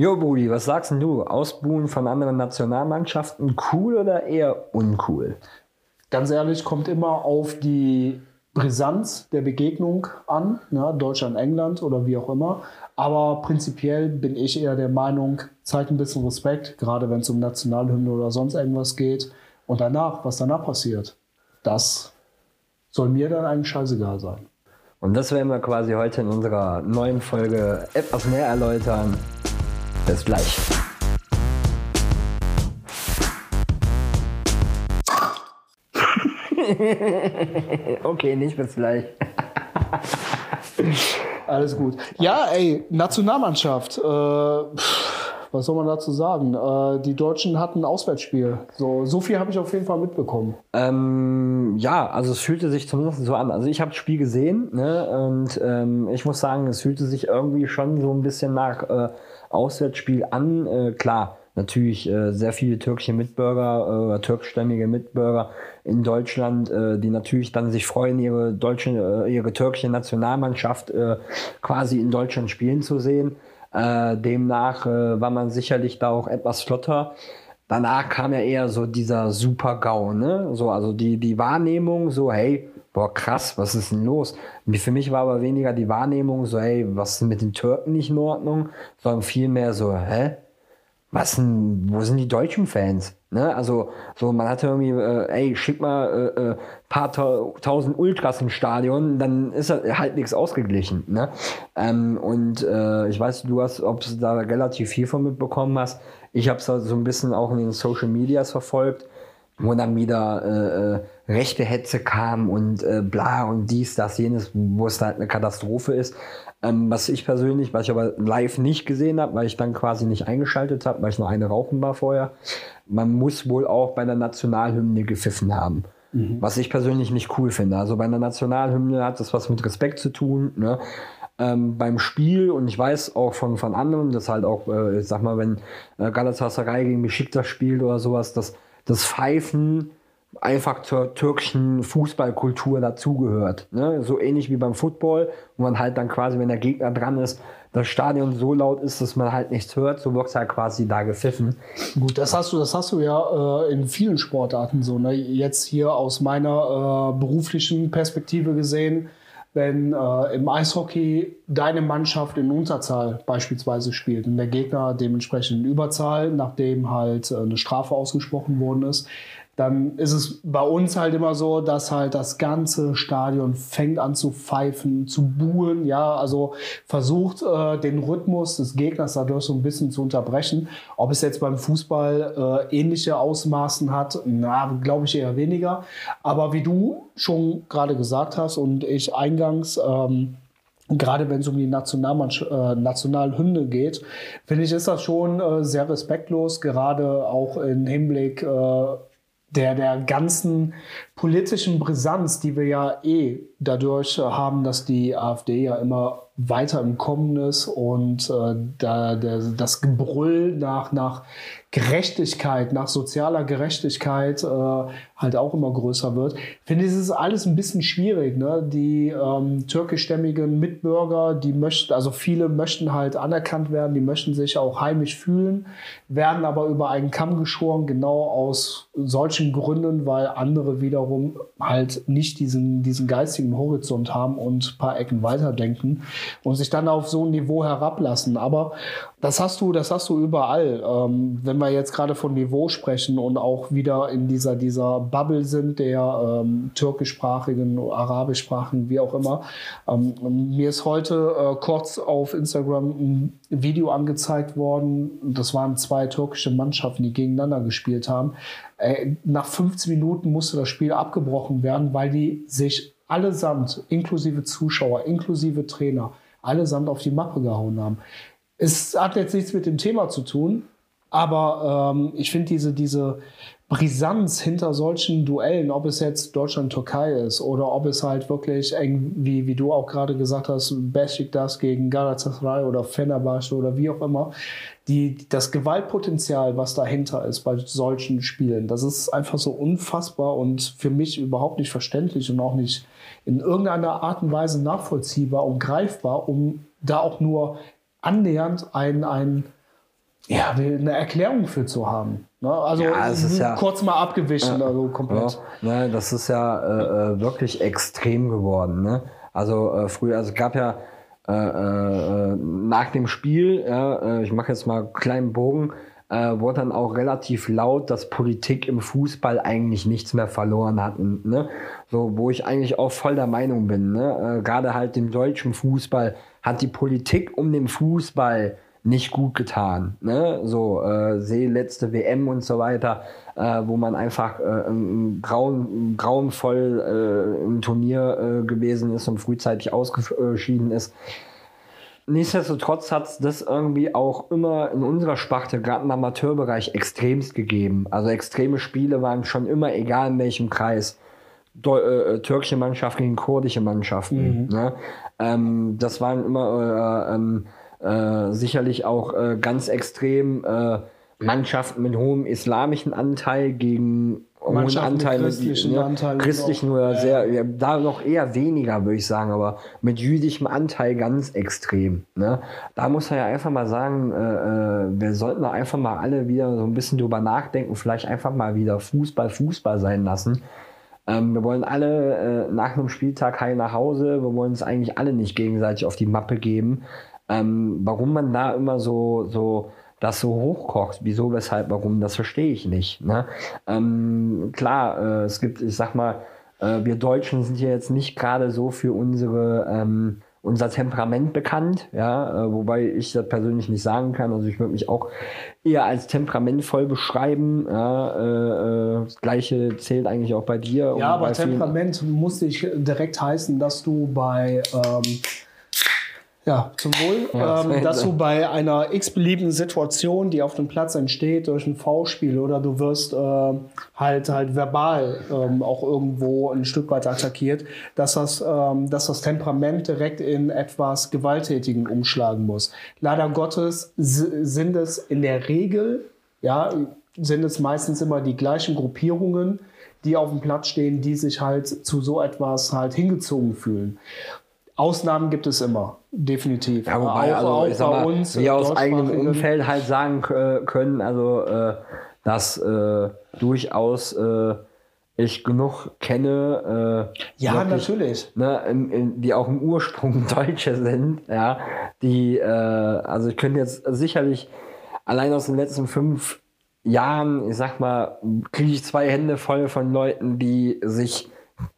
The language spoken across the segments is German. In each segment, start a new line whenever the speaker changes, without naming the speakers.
Jo, Brudi, was sagst denn du? Ausbuhen von anderen Nationalmannschaften cool oder eher uncool?
Ganz ehrlich, kommt immer auf die Brisanz der Begegnung an, ne? Deutschland, England oder wie auch immer. Aber prinzipiell bin ich eher der Meinung, zeigt ein bisschen Respekt, gerade wenn es um Nationalhymne oder sonst irgendwas geht. Und danach, was danach passiert, das soll mir dann eigentlich scheißegal sein.
Und das werden wir quasi heute in unserer neuen Folge etwas mehr erläutern. Bis gleich. okay, nicht bis gleich.
Alles gut. Ja, ey, Nationalmannschaft. Äh, was soll man dazu sagen? Äh, die Deutschen hatten ein Auswärtsspiel. So, so viel habe ich auf jeden Fall mitbekommen.
Ähm, ja, also es fühlte sich zumindest so an. Also ich habe das Spiel gesehen ne, und ähm, ich muss sagen, es fühlte sich irgendwie schon so ein bisschen nach äh, Auswärtsspiel an. Äh, klar, natürlich äh, sehr viele türkische Mitbürger, äh, türkischstämmige Mitbürger in Deutschland, äh, die natürlich dann sich freuen, ihre deutsche, äh, ihre türkische Nationalmannschaft äh, quasi in Deutschland spielen zu sehen. Äh, demnach äh, war man sicherlich da auch etwas flotter. Danach kam ja eher so dieser Super-GAU, ne? So, also die, die Wahrnehmung, so, hey, boah, krass, was ist denn los? Für mich war aber weniger die Wahrnehmung, so, hey, was ist mit den Türken nicht in Ordnung, sondern vielmehr so, hä? Was denn, wo sind die deutschen Fans? Ne? Also, so, man hatte irgendwie, äh, ey, schick mal äh, äh, paar tausend Ultras im Stadion, dann ist halt nichts ausgeglichen. Ne? Ähm, und äh, ich weiß, du hast, ob du da relativ viel von mitbekommen hast. Ich habe es so ein bisschen auch in den Social Medias verfolgt, wo dann wieder äh, äh, rechte Hetze kam und äh, bla und dies, das, jenes, wo es halt eine Katastrophe ist. Ähm, was ich persönlich, was ich aber live nicht gesehen habe, weil ich dann quasi nicht eingeschaltet habe, weil ich nur eine rauchen war vorher, man muss wohl auch bei der Nationalhymne gepfiffen haben. Mhm. Was ich persönlich nicht cool finde. Also bei einer Nationalhymne hat das was mit Respekt zu tun. Ne? Ähm, beim Spiel und ich weiß auch von, von anderen, dass halt auch, äh, ich sag mal, wenn äh, Galatasaray gegen Besiktas spielt oder sowas, dass das Pfeifen einfach zur türkischen Fußballkultur dazugehört. Ne? So ähnlich wie beim Football, wo man halt dann quasi, wenn der Gegner dran ist, das Stadion so laut ist, dass man halt nichts hört, so wird es halt quasi da gepfiffen.
Gut, das hast du, das hast du ja äh, in vielen Sportarten so. Ne? Jetzt hier aus meiner äh, beruflichen Perspektive gesehen, wenn äh, im Eishockey deine Mannschaft in Unterzahl beispielsweise spielt und der Gegner dementsprechend in Überzahl, nachdem halt äh, eine Strafe ausgesprochen worden ist, dann ist es bei uns halt immer so, dass halt das ganze Stadion fängt an zu pfeifen, zu buhen, ja, also versucht äh, den Rhythmus des Gegners dadurch so ein bisschen zu unterbrechen. Ob es jetzt beim Fußball äh, ähnliche Ausmaßen hat, na, glaube ich eher weniger. Aber wie du schon gerade gesagt hast und ich eingangs ähm, gerade wenn es um die äh, Nationalhymne geht, finde ich, ist das schon äh, sehr respektlos, gerade auch im Hinblick äh, der, der ganzen politischen Brisanz, die wir ja eh dadurch haben, dass die AfD ja immer weiter im Kommen ist und äh, da, der, das Gebrüll nach, nach Gerechtigkeit, nach sozialer Gerechtigkeit äh, halt auch immer größer wird. Ich finde, es ist alles ein bisschen schwierig. Ne? Die ähm, türkischstämmigen Mitbürger, die möchten, also viele möchten halt anerkannt werden, die möchten sich auch heimisch fühlen, werden aber über einen Kamm geschoren, genau aus solchen Gründen, weil andere wiederum halt nicht diesen, diesen geistigen Horizont haben und ein paar Ecken weiterdenken und sich dann auf so ein Niveau herablassen. Aber das hast du, das hast du überall. Ähm, wenn wir jetzt gerade von Niveau sprechen und auch wieder in dieser, dieser Bubble sind, der ähm, türkischsprachigen, arabischsprachigen, wie auch immer. Ähm, mir ist heute äh, kurz auf Instagram ein Video angezeigt worden. Das waren zwei türkische Mannschaften, die gegeneinander gespielt haben. Äh, nach 15 Minuten musste das Spiel abgebrochen werden, weil die sich allesamt, inklusive Zuschauer, inklusive Trainer, allesamt auf die Mappe gehauen haben. Es hat jetzt nichts mit dem Thema zu tun, aber ähm, ich finde diese, diese Brisanz hinter solchen Duellen, ob es jetzt Deutschland-Türkei ist oder ob es halt wirklich eng, wie, du auch gerade gesagt hast, das gegen Galatasaray oder Fenerbahce oder wie auch immer, die, das Gewaltpotenzial, was dahinter ist bei solchen Spielen, das ist einfach so unfassbar und für mich überhaupt nicht verständlich und auch nicht in irgendeiner Art und Weise nachvollziehbar und greifbar, um da auch nur annähernd ein, ein ja, eine Erklärung für zu haben. Ne? Also
Ja, es ist ja-
kurz mal abgewichen, also komplett.
Ja, ne, das ist ja äh, äh, wirklich extrem geworden. Ne? Also äh, früher, also es gab ja äh, äh, nach dem Spiel, ja, äh, ich mache jetzt mal einen kleinen Bogen, äh, wurde dann auch relativ laut, dass Politik im Fußball eigentlich nichts mehr verloren hatten. Ne? So, wo ich eigentlich auch voll der Meinung bin. Ne? Äh, Gerade halt dem deutschen Fußball hat die Politik um den Fußball nicht gut getan. Ne? So, äh, sehe letzte WM und so weiter, äh, wo man einfach äh, grauen, grauenvoll äh, im Turnier äh, gewesen ist und frühzeitig ausgeschieden ist. Nichtsdestotrotz hat es das irgendwie auch immer in unserer Sparte, gerade im Amateurbereich, extremst gegeben. Also extreme Spiele waren schon immer, egal in welchem Kreis. Deu äh, türkische Mannschaft gegen kurdische Mannschaften. Ne? Ähm, das waren immer äh, ähm, äh, sicherlich auch äh, ganz extrem äh, Mannschaften mit hohem islamischen Anteil gegen hohen Anteil
christlichen
ja,
Anteilen
christlichen oder sehr ja, da noch eher weniger würde ich sagen aber mit jüdischem Anteil ganz extrem ne? da muss man ja einfach mal sagen äh, äh, wir sollten da einfach mal alle wieder so ein bisschen drüber nachdenken vielleicht einfach mal wieder Fußball Fußball sein lassen ähm, wir wollen alle äh, nach einem Spieltag heil nach Hause. Wir wollen es eigentlich alle nicht gegenseitig auf die Mappe geben. Ähm, warum man da immer so, so das so hochkocht, wieso, weshalb, warum, das verstehe ich nicht. Ne? Ähm, klar, äh, es gibt, ich sag mal, äh, wir Deutschen sind ja jetzt nicht gerade so für unsere ähm, unser Temperament bekannt, ja, äh, wobei ich das persönlich nicht sagen kann. Also ich würde mich auch eher als temperamentvoll beschreiben. Ja, äh, äh, das gleiche zählt eigentlich auch bei dir.
Ja, aber
bei vielen-
Temperament muss nicht direkt heißen, dass du bei ähm, ja, zum Wohl,
Ja,
ähm, dass du bei einer x-beliebigen Situation, die auf dem Platz entsteht, durch ein V-Spiel oder du wirst ähm, halt halt verbal ähm, auch irgendwo ein Stück weit attackiert, dass das, ähm, dass das Temperament direkt in etwas Gewalttätigen umschlagen muss. Leider Gottes sind es in der Regel, ja, sind es meistens immer die gleichen Gruppierungen, die auf dem Platz stehen, die sich halt zu so etwas halt hingezogen fühlen. Ausnahmen gibt es immer, definitiv.
Ja, wobei,
Auch-
also
auch
ich
bei
mal,
uns,
wir
äh,
aus eigenem Umfeld halt sagen können, also äh, dass äh, durchaus äh, ich genug kenne, äh,
Ja,
wirklich,
natürlich.
Ne, in, in, die auch im Ursprung Deutsche sind, ja, die, äh, also ich könnte jetzt sicherlich allein aus den letzten fünf Jahren, ich sag mal, kriege ich zwei Hände voll von Leuten, die sich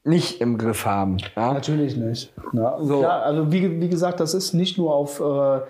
nicht im Griff haben. Ja?
Natürlich nicht. Ja,
So.
Klar, also wie, wie gesagt, das ist nicht nur auf äh,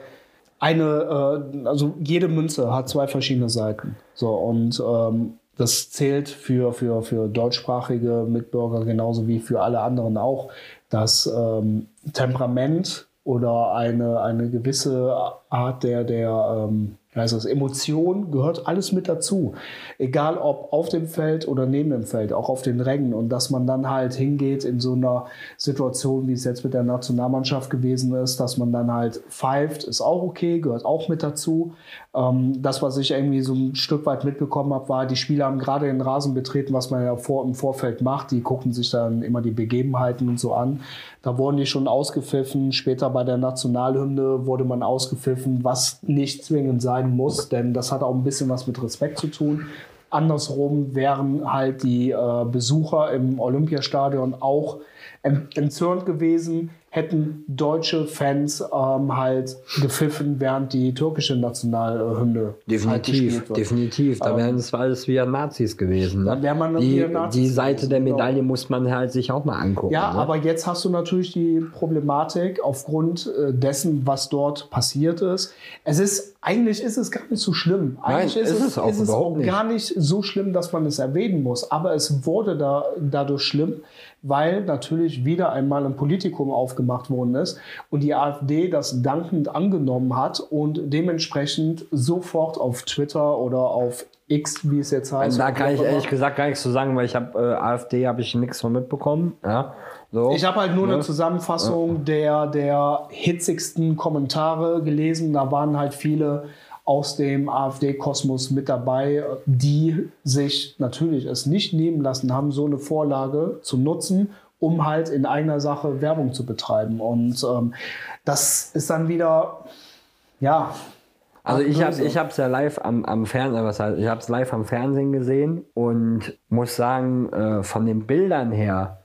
eine, äh, also jede Münze hat zwei verschiedene Seiten. So, und ähm, das zählt für, für, für deutschsprachige Mitbürger genauso wie für alle anderen auch, dass ähm, Temperament oder eine, eine gewisse Art der, der ähm, heißt das, Emotion gehört alles mit dazu. Egal ob auf dem Feld oder neben dem Feld, auch auf den Rängen. Und dass man dann halt hingeht in so einer Situation, wie es jetzt mit der Nationalmannschaft gewesen ist, dass man dann halt pfeift, ist auch okay, gehört auch mit dazu. Ähm, das, was ich irgendwie so ein Stück weit mitbekommen habe, war, die Spieler haben gerade den Rasen betreten, was man ja vor, im Vorfeld macht. Die gucken sich dann immer die Begebenheiten und so an. Da wurden die schon ausgepfiffen. Später bei der Nationalhymne wurde man ausgepfiffen, was nicht zwingend sein muss, denn das hat auch ein bisschen was mit Respekt zu tun. Andersrum wären halt die äh, Besucher im Olympiastadion auch entzürnt gewesen, hätten deutsche Fans ähm, halt gepfiffen, während die türkische Nationalhymne halt
Definitiv,
gespielt wird.
definitiv. Da wären es alles wieder Nazis gewesen. Ne?
Wär man
die,
Nazis
die Seite
gewesen,
der
genau.
Medaille muss man halt sich auch mal angucken.
Ja,
ne?
aber jetzt hast du natürlich die Problematik aufgrund äh, dessen, was dort passiert ist. Es ist, eigentlich ist es gar nicht so schlimm. Eigentlich
Nein,
ist,
ist
es,
auch
ist es auch gar nicht so schlimm, dass man es erwähnen muss. Aber es wurde da, dadurch schlimm, weil natürlich wieder einmal ein Politikum aufgemacht worden ist und die AfD das dankend angenommen hat und dementsprechend sofort auf Twitter oder auf X, wie es jetzt heißt.
da kann ich ehrlich gesagt gar nichts zu sagen, weil ich habe äh, AfD habe ich nichts von mitbekommen. Ja, so.
Ich habe halt nur
Ne?
eine Zusammenfassung der, der hitzigsten Kommentare gelesen. Da waren halt viele aus dem AfD-Kosmos mit dabei, die sich natürlich es nicht nehmen lassen haben, so eine Vorlage zu nutzen, um halt in eigener Sache Werbung zu betreiben. Und ähm, das ist dann wieder, ja,
Also ich habe ich es ja live am, am Fernsehen, was heißt, ich habe es live am Fernsehen gesehen und muss sagen, äh, von den Bildern her,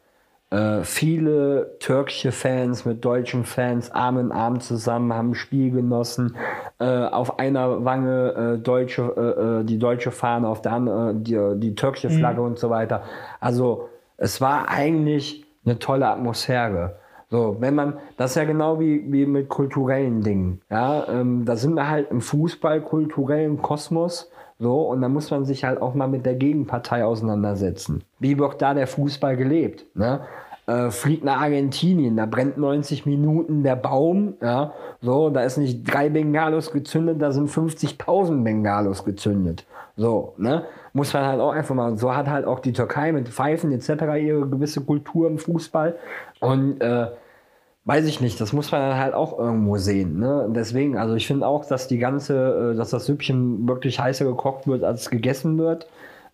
äh, viele türkische Fans mit deutschen Fans Arm in Arm zusammen haben Spiel genossen. Äh, auf einer Wange äh, deutsche, äh, äh, die deutsche Fahne, auf der anderen die, die türkische mhm. Flagge mhm. und so weiter. Also es war eigentlich eine tolle Atmosphäre. So, wenn man, das ist ja genau wie, wie mit kulturellen Dingen. Ja, ähm, da sind wir halt im Fußballkulturellen Kosmos. So, und da muss man sich halt auch mal mit der Gegenpartei auseinandersetzen. Wie wird da der Fußball gelebt? Ne? Äh, fliegt nach Argentinien, da brennt 90 Minuten der Baum, ja, so, da ist nicht drei Bengalos gezündet, da sind 50.000 Bengalos gezündet. So, ne? Muss man halt auch einfach mal, so hat halt auch die Türkei mit Pfeifen etc. ihre gewisse Kultur im Fußball. Und äh, weiß ich nicht, das muss man dann halt auch irgendwo sehen. Ne? Deswegen, also ich finde auch, dass die ganze, äh, dass das Süppchen wirklich heißer gekocht wird, als es gegessen wird.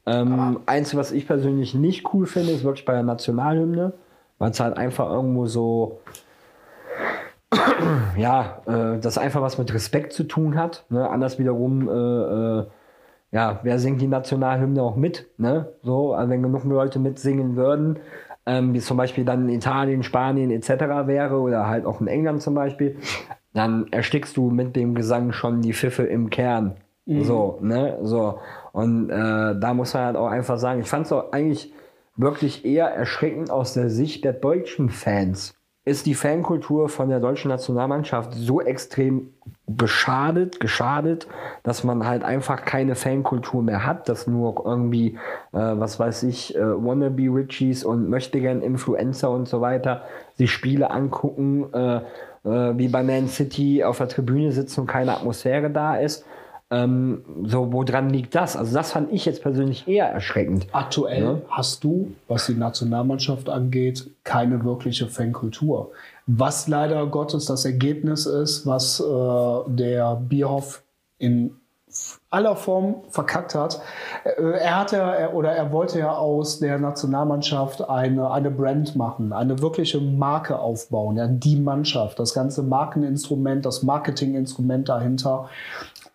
Ähm. Eins, was ich persönlich nicht cool finde, ist wirklich bei der Nationalhymne, weil es halt einfach irgendwo so, ja, äh, das einfach was mit Respekt zu tun hat. Ne? Anders wiederum, äh, äh, ja, wer singt die Nationalhymne auch mit? Ne? So, also wenn genug Leute mitsingen würden, ähm, wie zum Beispiel dann in Italien, Spanien etc. wäre oder halt auch in England zum Beispiel, dann erstickst du mit dem Gesang schon die Pfiffe im Kern. Mhm. So, ne? So. Und äh, da muss man halt auch einfach sagen, ich fand es auch eigentlich wirklich eher erschreckend aus der Sicht der deutschen Fans ist die Fankultur von der deutschen Nationalmannschaft so extrem beschadet, geschadet, dass man halt einfach keine Fankultur mehr hat, dass nur irgendwie, äh, was weiß ich, äh, Wannabe Richies und möchtegern Influencer und so weiter sich Spiele angucken, äh, äh, wie bei Man City auf der Tribüne sitzen und keine Atmosphäre da ist. Ähm, so, woran liegt das? Also, das fand ich jetzt persönlich eher erschreckend.
Aktuell ja? hast du, was die Nationalmannschaft angeht, keine wirkliche Fankultur. Was leider Gottes das Ergebnis ist, was äh, der Bierhoff in aller Form verkackt hat. Äh, er hatte er, oder er wollte ja aus der Nationalmannschaft eine, eine Brand machen, eine wirkliche Marke aufbauen, ja, die Mannschaft, das ganze Markeninstrument, das Marketinginstrument dahinter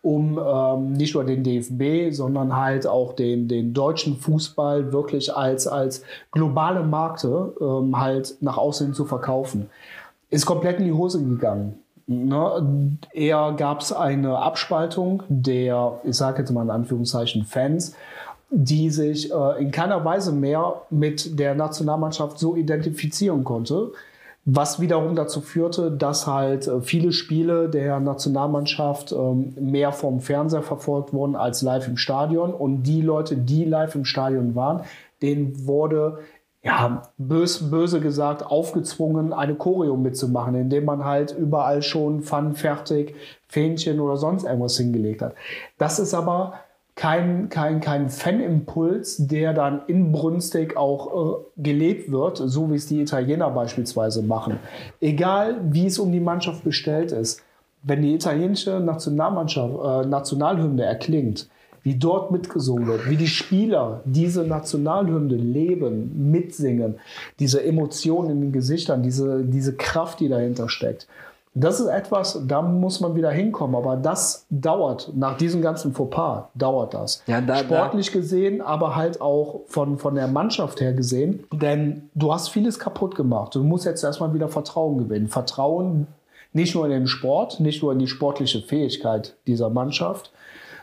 um ähm, nicht nur den DFB, sondern halt auch den, den deutschen Fußball wirklich als, als globale Marke ähm, halt nach außen zu verkaufen. Ist komplett in die Hose gegangen. Ne? Eher gab es eine Abspaltung der, ich sage jetzt mal in Anführungszeichen, Fans, die sich äh, in keiner Weise mehr mit der Nationalmannschaft so identifizieren konnte was wiederum dazu führte, dass halt äh, viele Spiele der Nationalmannschaft ähm, mehr vom Fernseher verfolgt wurden als live im Stadion. Und die Leute, die live im Stadion waren, denen wurde ja, bös, böse gesagt, aufgezwungen, eine Choreo mitzumachen, indem man halt überall schon Pfannen fertig, Fähnchen oder sonst irgendwas hingelegt hat. Das ist aber kein, kein, kein Fanimpuls, der dann inbrünstig auch äh, gelebt wird, so wie es die Italiener beispielsweise machen. Egal, wie es um die Mannschaft bestellt ist, wenn die italienische Nationalmannschaft, äh, Nationalhymne erklingt, wie dort mitgesungen wird, wie die Spieler diese Nationalhymne leben, mitsingen, diese Emotionen in den Gesichtern, diese, diese Kraft, die dahinter steckt. Das ist etwas, da muss man wieder hinkommen, aber das dauert, nach diesem ganzen Fauxpas dauert das. Ja, da, Sportlich da. gesehen, aber halt auch von, von der Mannschaft her gesehen, denn du hast vieles kaputt gemacht. Du musst jetzt erstmal wieder Vertrauen gewinnen. Vertrauen nicht nur in den Sport, nicht nur in die sportliche Fähigkeit dieser Mannschaft,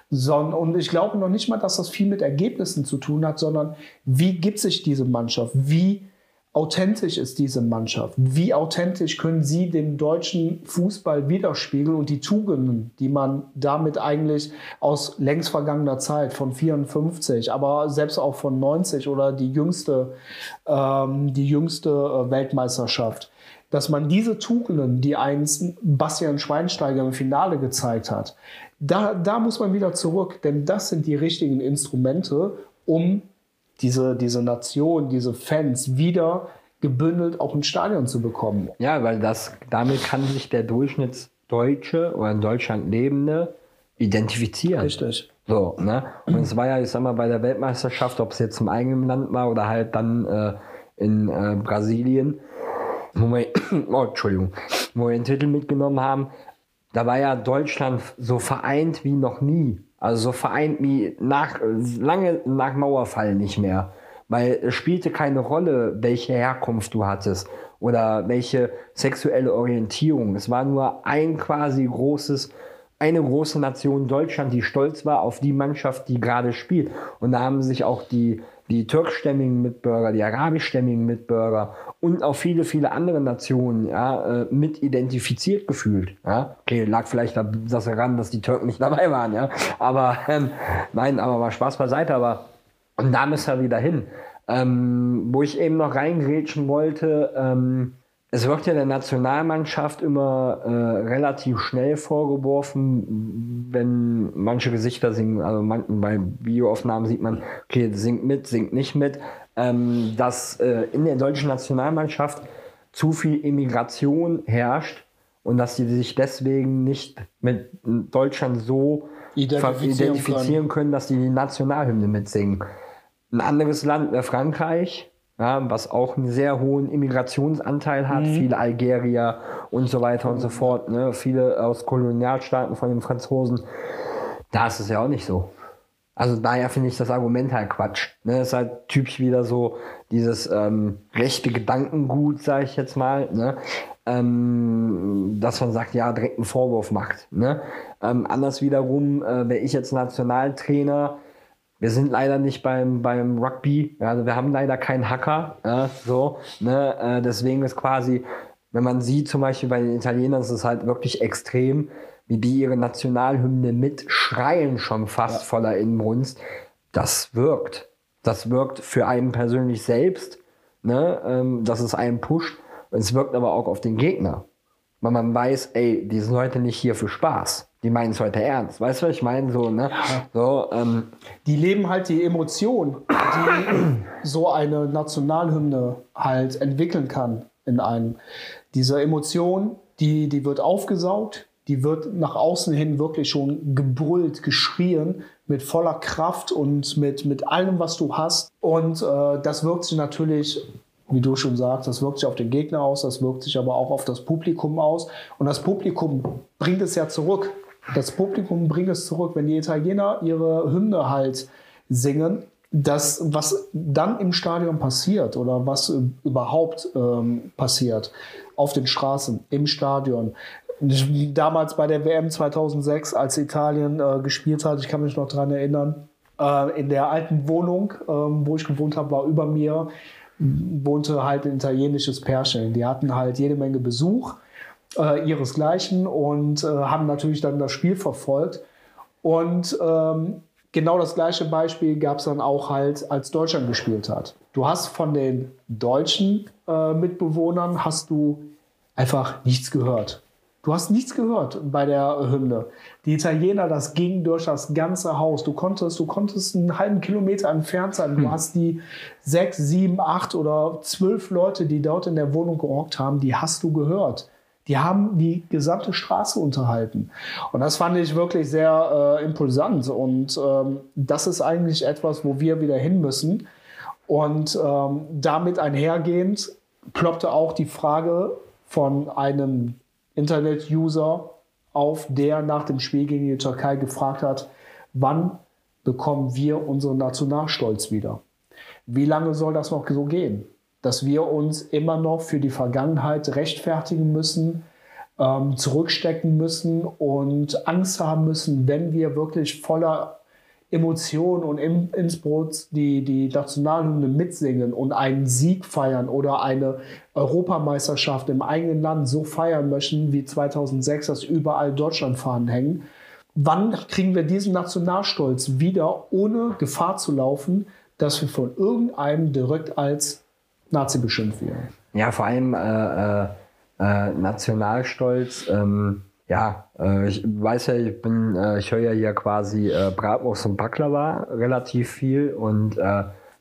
sondern, und ich glaube noch nicht mal, dass das viel mit Ergebnissen zu tun hat, sondern wie gibt sich diese Mannschaft? Wie authentisch ist diese Mannschaft? Wie authentisch können sie dem deutschen Fußball widerspiegeln und die Tugenden, die man damit eigentlich aus längst vergangener Zeit von 54, aber selbst auch von 90 oder die jüngste, ähm, die jüngste äh, Weltmeisterschaft, dass man diese Tugenden, die einst Bastian Schweinsteiger im Finale gezeigt hat, da, da muss man wieder zurück, denn das sind die richtigen Instrumente, um diese, diese Nation, diese Fans wieder gebündelt auch ins Stadion zu bekommen.
Ja, weil das, damit kann sich der Durchschnittsdeutsche oder in Deutschland Lebende identifizieren.
Richtig.
So, ne? Und es war ja, ich sag mal, bei der Weltmeisterschaft, ob es jetzt im eigenen Land war oder halt dann äh, in äh, Brasilien, wo wir, oh, Entschuldigung, wo wir den Titel mitgenommen haben, da war ja Deutschland so vereint wie noch nie. Also so vereint wie nach, lange nach Mauerfall nicht mehr. Weil es spielte keine Rolle, welche Herkunft du hattest oder welche sexuelle Orientierung. Es war nur ein quasi großes, eine große Nation Deutschland, die stolz war auf die Mannschaft, die gerade spielt. Und da haben sich auch die, die türkstämmigen Mitbürger, die arabischstämmigen Mitbürger und auch viele, viele andere Nationen ja, äh, mit identifiziert gefühlt. Ja. Okay, lag vielleicht das daran, dass die Türken nicht dabei waren, ja. Aber ähm, nein, aber mal Spaß beiseite, aber und da müssen wir wieder hin. Ähm, wo ich eben noch reingrätschen wollte, ähm, es wird ja der Nationalmannschaft immer äh, relativ schnell vorgeworfen, wenn manche Gesichter singen, also man, bei Videoaufnahmen sieht man, okay, singt mit, singt nicht mit, ähm, dass äh, in der deutschen Nationalmannschaft zu viel Immigration herrscht und dass sie sich deswegen nicht mit Deutschland so identifizieren, identifizieren können. können, dass die die Nationalhymne mitsingen. Ein anderes Land wäre Frankreich, ja, was auch einen sehr hohen Immigrationsanteil hat, mhm. viele Algerier und so weiter und so fort, ne? viele aus Kolonialstaaten von den Franzosen. Da ist es ja auch nicht so. Also daher finde ich das Argument halt Quatsch. Ne? Das ist halt typisch wieder so dieses ähm, rechte Gedankengut, sage ich jetzt mal, ne? ähm, dass man sagt, ja, direkt einen Vorwurf macht. Ne? Ähm, anders wiederum, äh, wäre ich jetzt Nationaltrainer, wir sind leider nicht beim, beim Rugby, also wir haben leider keinen Hacker. Ja, so, ne, äh, deswegen ist quasi, wenn man sieht, zum Beispiel bei den Italienern, ist es halt wirklich extrem, wie die ihre Nationalhymne mitschreien, schon fast ja. voller Inbrunst. Das wirkt. Das wirkt für einen persönlich selbst, ne, ähm, dass es einen pusht. Es wirkt aber auch auf den Gegner. Weil man weiß, ey, die sind heute nicht hier für Spaß die meinen es heute ernst. Weißt du, was ich meine? So, ne?
So, ähm, die leben halt die Emotion, die so eine Nationalhymne halt entwickeln kann in einem. Diese Emotion, die, die wird aufgesaugt, die wird nach außen hin wirklich schon gebrüllt, geschrien, mit voller Kraft und mit, mit allem, was du hast. Und äh, das wirkt sich natürlich wie du schon sagst, das wirkt sich auf den Gegner aus, das wirkt sich aber auch auf das Publikum aus. Und das Publikum bringt es ja zurück. Das Publikum bringt es zurück, wenn die Italiener ihre Hymne halt singen. Das, was dann im Stadion passiert oder was überhaupt ähm, passiert, auf den Straßen, im Stadion, damals bei der WM 2006, als Italien äh, gespielt hat, ich kann mich noch daran erinnern, äh, in der alten Wohnung, äh, wo ich gewohnt habe, war über mir, wohnte halt ein italienisches Pärchen. Die hatten halt jede Menge Besuch äh, ihresgleichen und äh, haben natürlich dann das Spiel verfolgt. Und ähm, genau das gleiche Beispiel gab es dann auch halt, als Deutschland gespielt hat. Du hast von den deutschen äh, Mitbewohnern hast du einfach nichts gehört. Du hast nichts gehört bei der Hymne. Die Italiener, das ging durch das ganze Haus. Du konntest, du konntest einen halben Kilometer entfernt sein. Du hm. hast die sechs, sieben, acht oder zwölf Leute, die dort in der Wohnung gehockt haben, die hast du gehört. Die haben die gesamte Straße unterhalten. Und das fand ich wirklich sehr äh, impulsant. Und ähm, das ist eigentlich etwas, wo wir wieder hin müssen. Und ähm, damit einhergehend ploppte auch die Frage von einem Internet-User auf, der nach dem Spiel gegen die Türkei gefragt hat, wann bekommen wir unseren Nationalstolz wieder? Wie lange soll das noch so gehen? Dass wir uns immer noch für die Vergangenheit rechtfertigen müssen, ähm, zurückstecken müssen und Angst haben müssen, wenn wir wirklich voller Emotionen und Innsbrucks die, die Nationalhymne mitsingen und einen Sieg feiern oder eine Europameisterschaft im eigenen Land so feiern möchten wie 2006, dass überall Deutschlandfahnen hängen. Wann kriegen wir diesen Nationalstolz wieder, ohne Gefahr zu laufen, dass wir von irgendeinem direkt als Nazi beschimpft werden.
Ja, vor allem äh, äh, äh, Nationalstolz. Ähm, ja, äh, ich weiß ja, ich bin, äh, ich höre ja hier quasi äh, Bratwurst und Baklava relativ viel und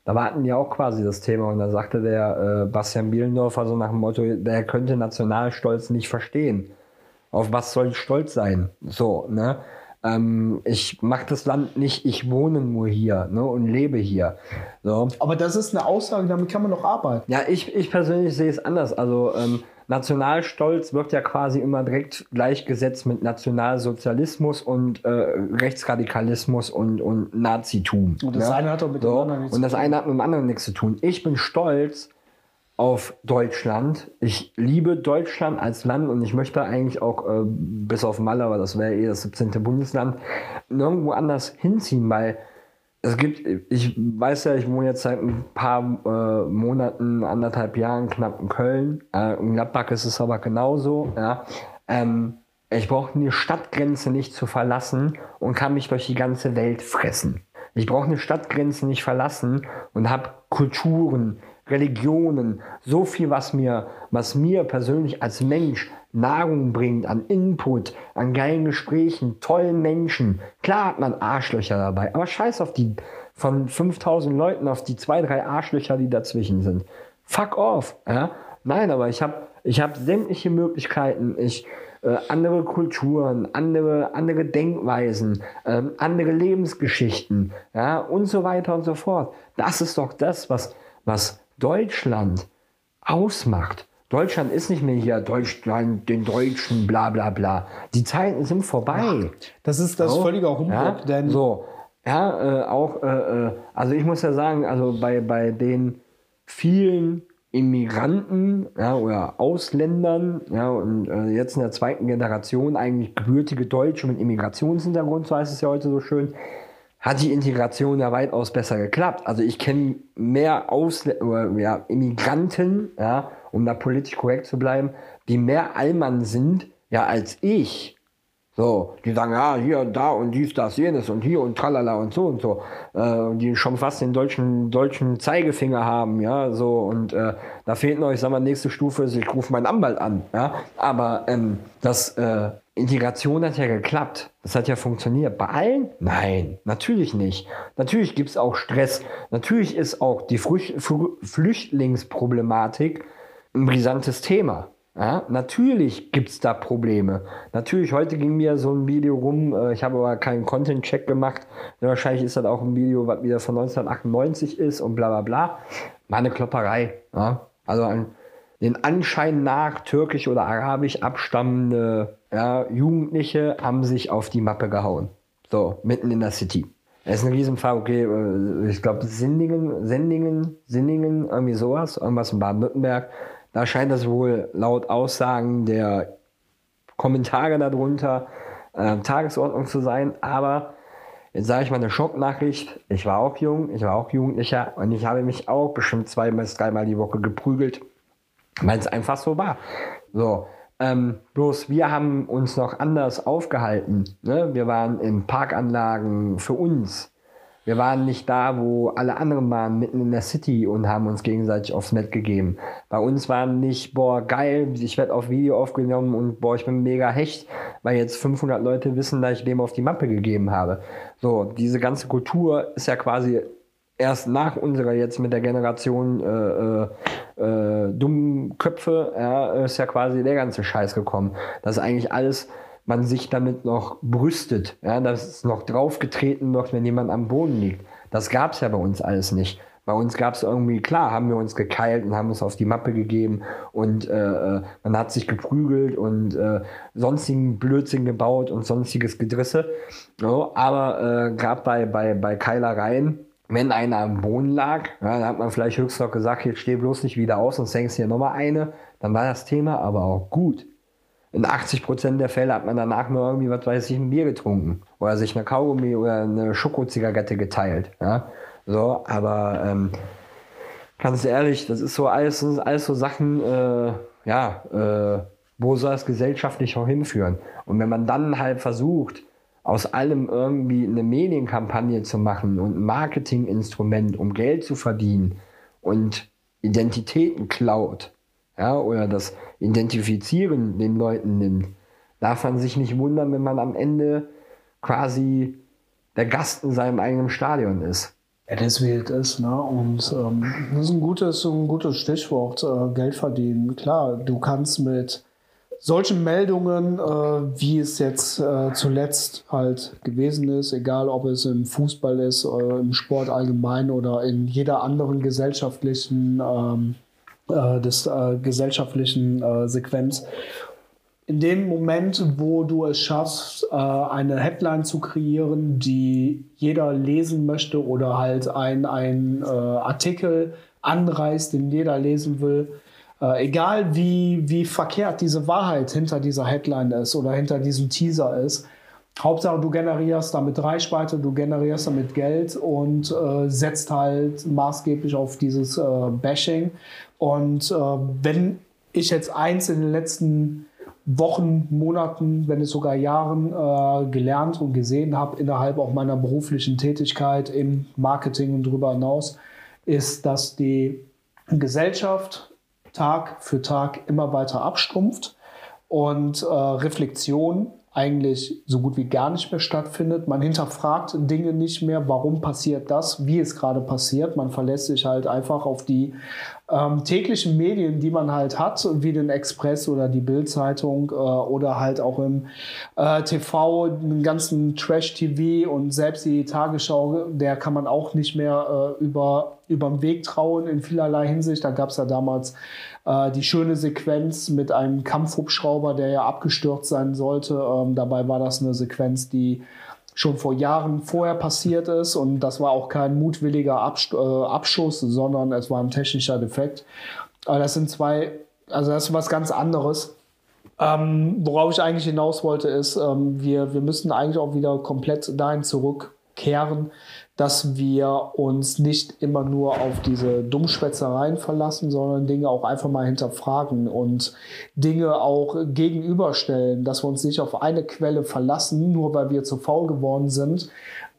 da warten die auch quasi das Thema und da sagte der Bastian Bielendorfer so nach dem Motto, der könnte Nationalstolz nicht verstehen. Auf was soll ich stolz sein? So, ne? Ähm, ich mache das Land nicht, ich wohne nur hier ne, und lebe hier. So.
Aber das ist eine Aussage, damit kann man noch arbeiten.
Ja, ich, ich persönlich sehe es anders. Also ähm, Nationalstolz wird ja quasi immer direkt gleichgesetzt mit Nationalsozialismus und äh, Rechtsradikalismus und, und Nazitum.
Und das
ja?
eine hat doch mit dem
so,
anderen nichts
Und
zu
das
tun.
eine hat mit dem anderen nichts zu tun. Ich bin stolz auf Deutschland. Ich liebe Deutschland als Land und ich möchte eigentlich auch äh, bis auf Malle, aber das wäre eh das 17. Bundesland, nirgendwo anders hinziehen, weil es gibt, ich weiß ja, ich wohne jetzt seit ein paar äh, Monaten, anderthalb Jahren knapp in Köln. Äh, in Gladbach ist es aber genauso. Ja. Ähm, ich brauche eine Stadtgrenze nicht zu verlassen und kann mich durch die ganze Welt fressen. Ich brauche eine Stadtgrenze nicht verlassen und habe Kulturen, Religionen, so viel, was mir, was mir persönlich als Mensch Nahrung bringt, an Input, an geilen Gesprächen, tollen Menschen. Klar hat man Arschlöcher dabei, aber scheiß auf die von 5000 Leuten, auf die zwei, drei Arschlöcher, die dazwischen sind. Fuck off. Ja? Nein, aber ich habe ich hab sämtliche Möglichkeiten. Ich, äh, andere Kulturen, andere, andere Denkweisen, ähm, andere Lebensgeschichten ja, und so weiter und so fort. Das ist doch das, was, was Deutschland ausmacht. Deutschland ist nicht mehr hier Deutschland, den Deutschen, bla bla bla. Die Zeiten sind vorbei.
Das ist das
So,
völliger Humbug,
ja,
denn
so, ja, äh, auch, äh, äh, also ich muss ja sagen, also bei, bei den vielen Immigranten ja, oder Ausländern, ja, und äh, jetzt in der zweiten Generation eigentlich gebürtige Deutsche mit Immigrationshintergrund, so heißt es ja heute so schön, hat die Integration ja weitaus besser geklappt. Also ich kenne mehr Ausl oder, ja, Immigranten, ja, um da politisch korrekt zu bleiben, die mehr Allmann sind, ja, als ich. So, die sagen, ja, hier, da und dies, das, jenes und hier und tralala und so und so. Äh, die schon fast den deutschen, deutschen Zeigefinger haben, ja, so und äh, da fehlt noch, ich sag mal, nächste Stufe ich rufe meinen Anwalt an, ja. Aber ähm, das äh, Integration hat ja geklappt. Das hat ja funktioniert. Bei allen? Nein, natürlich nicht. Natürlich gibt es auch Stress. Natürlich ist auch die Früch Fr Flüchtlingsproblematik ein brisantes Thema. Ja, natürlich gibt es da Probleme. Natürlich, heute ging mir so ein Video rum, äh, ich habe aber keinen Content-Check gemacht. Wahrscheinlich ist das auch ein Video, was wieder von 1998 ist und bla bla bla. War eine Klopperei. Ja? Also ein, den Anschein nach türkisch oder arabisch abstammende ja, Jugendliche haben sich auf die Mappe gehauen. So, mitten in der City. Es ist ein Riesenfall, okay, äh, ich glaube Sindingen, Sendingen, Sinningen, irgendwie sowas, irgendwas in Baden-Württemberg. Da scheint das wohl laut Aussagen der Kommentare darunter äh, Tagesordnung zu sein. Aber jetzt sage ich mal eine Schocknachricht. Ich war auch jung, ich war auch Jugendlicher und ich habe mich auch bestimmt zwei bis dreimal die Woche geprügelt, weil es einfach so war. So, ähm, bloß wir haben uns noch anders aufgehalten. Ne? Wir waren in Parkanlagen für uns. Wir waren nicht da, wo alle anderen waren, mitten in der City und haben uns gegenseitig aufs Met gegeben. Bei uns waren nicht, boah, geil, ich werde auf Video aufgenommen und boah, ich bin mega hecht, weil jetzt 500 Leute wissen, dass ich dem auf die Mappe gegeben habe. So, diese ganze Kultur ist ja quasi erst nach unserer jetzt mit der Generation äh, äh, äh, dummen Köpfe, ja, ist ja quasi der ganze Scheiß gekommen. Das ist eigentlich alles man sich damit noch brüstet, ja, dass es noch draufgetreten wird, wenn jemand am Boden liegt. Das gab es ja bei uns alles nicht. Bei uns gab es irgendwie, klar, haben wir uns gekeilt und haben uns auf die Mappe gegeben und äh, man hat sich geprügelt und äh, sonstigen Blödsinn gebaut und sonstiges Gedrisse. So, aber äh, gerade bei, bei, bei Keilereien, wenn einer am Boden lag, ja, dann hat man vielleicht höchstens noch gesagt, jetzt steh bloß nicht wieder aus, sonst denkst du hier nochmal eine. Dann war das Thema aber auch gut in 80 Prozent der Fälle hat man danach nur irgendwie, was weiß ich, ein Bier getrunken. Oder sich eine Kaugummi oder eine Schokozigarette geteilt. Ja? So, aber ähm, ganz ehrlich, das ist so alles, alles so Sachen, äh, ja, äh, wo soll das gesellschaftlich auch hinführen? Und wenn man dann halt versucht, aus allem irgendwie eine Medienkampagne zu machen und ein Marketinginstrument, um Geld zu verdienen und Identitäten klaut, ja, oder das Identifizieren den Leuten nimmt, darf man sich nicht wundern, wenn man am Ende quasi der Gast in seinem eigenen Stadion ist.
Ja, das wird es, ne? Und ähm, das ist ein gutes, ein gutes Stichwort, äh, Geld verdienen. Klar, du kannst mit solchen Meldungen, äh, wie es jetzt äh, zuletzt halt gewesen ist, egal ob es im Fußball ist, äh, im Sport allgemein oder in jeder anderen gesellschaftlichen ähm, äh, des äh, gesellschaftlichen äh, Sequenz. In dem Moment, wo du es schaffst, eine Headline zu kreieren, die jeder lesen möchte oder halt ein, ein Artikel anreißt, den jeder lesen will, äh, egal wie, wie verkehrt diese Wahrheit hinter dieser Headline ist oder hinter diesem Teaser ist, Hauptsache, du generierst damit Reichweite, du generierst damit Geld und äh, setzt halt maßgeblich auf dieses äh, Bashing. Und äh, wenn ich jetzt eins in den letzten Wochen, Monaten, wenn es sogar Jahren äh, gelernt und gesehen habe, innerhalb auch meiner beruflichen Tätigkeit im Marketing und darüber hinaus, ist, dass die Gesellschaft Tag für Tag immer weiter abstumpft und äh, Reflexion eigentlich so gut wie gar nicht mehr stattfindet. Man hinterfragt Dinge nicht mehr, warum passiert das, wie es gerade passiert. Man verlässt sich halt einfach auf die ähm, täglichen Medien, die man halt hat, wie den Express oder die Bildzeitung äh, oder halt auch im äh, TV, den ganzen Trash-TV und selbst die Tagesschau, der kann man auch nicht mehr äh, über, über den Weg trauen in vielerlei Hinsicht. Da gab es ja damals äh, die schöne Sequenz mit einem Kampfhubschrauber, der ja abgestürzt sein sollte. Ähm, dabei war das eine Sequenz, die schon vor Jahren vorher passiert ist und das war auch kein mutwilliger Abst äh, Abschuss, sondern es war ein technischer Defekt. Aber das sind zwei, also das ist was ganz anderes. Ähm, worauf ich eigentlich hinaus wollte, ist, ähm, wir, wir müssen eigentlich auch wieder komplett dahin zurückkehren, dass wir uns nicht immer nur auf diese Dummschwätzereien verlassen, sondern Dinge auch einfach mal hinterfragen und Dinge auch gegenüberstellen, dass wir uns nicht auf eine Quelle verlassen, nur weil wir zu faul geworden sind,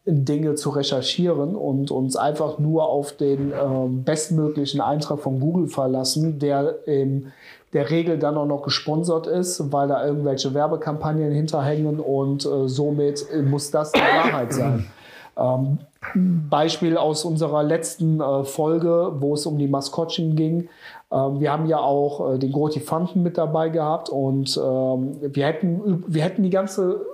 Dinge zu recherchieren und uns einfach nur auf den äh, bestmöglichen Eintrag von Google verlassen, der in der Regel dann auch noch gesponsert ist, weil da irgendwelche Werbekampagnen hinterhängen und äh, somit muss das die Wahrheit sein. Ähm, Beispiel aus unserer letzten äh, Folge, wo es um die Maskottchen ging. Ähm, wir haben ja auch äh, den Grotifanten mit dabei gehabt und ähm, wir, hätten, wir hätten die ganze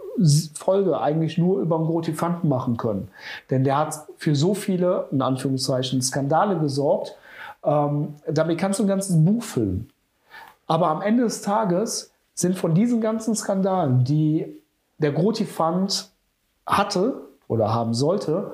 Folge eigentlich nur über den Grotifanten machen können. Denn der hat für so viele, in Anführungszeichen, Skandale gesorgt. Ähm, damit kannst du ein ganzes Buch füllen. Aber am Ende des Tages sind von diesen ganzen Skandalen, die der Grotifant hatte oder haben sollte,